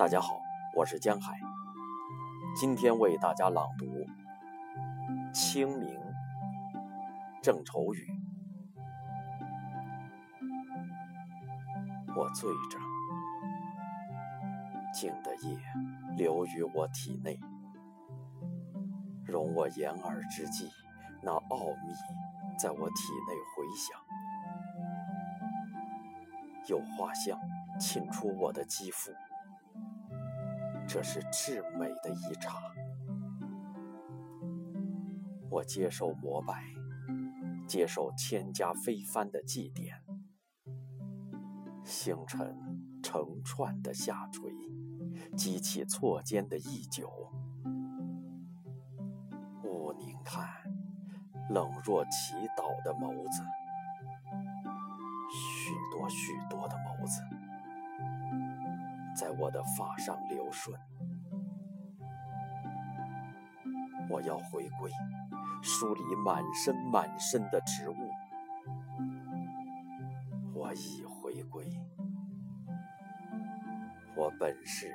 大家好，我是江海，今天为大家朗读《清明》郑愁予。我醉着，静的夜流于我体内，容我言而之际，那奥秘在我体内回响，有画像沁出我的肌肤。这是至美的一刹，我接受膜拜，接受千家飞帆的祭奠，星辰成串的下垂，激起错肩的忆久。勿宁看，冷若祈祷的眸子，许多许多的。在我的发上流顺，我要回归，梳理满身满身的植物。我已回归，我本是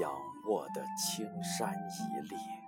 仰卧的青山一列。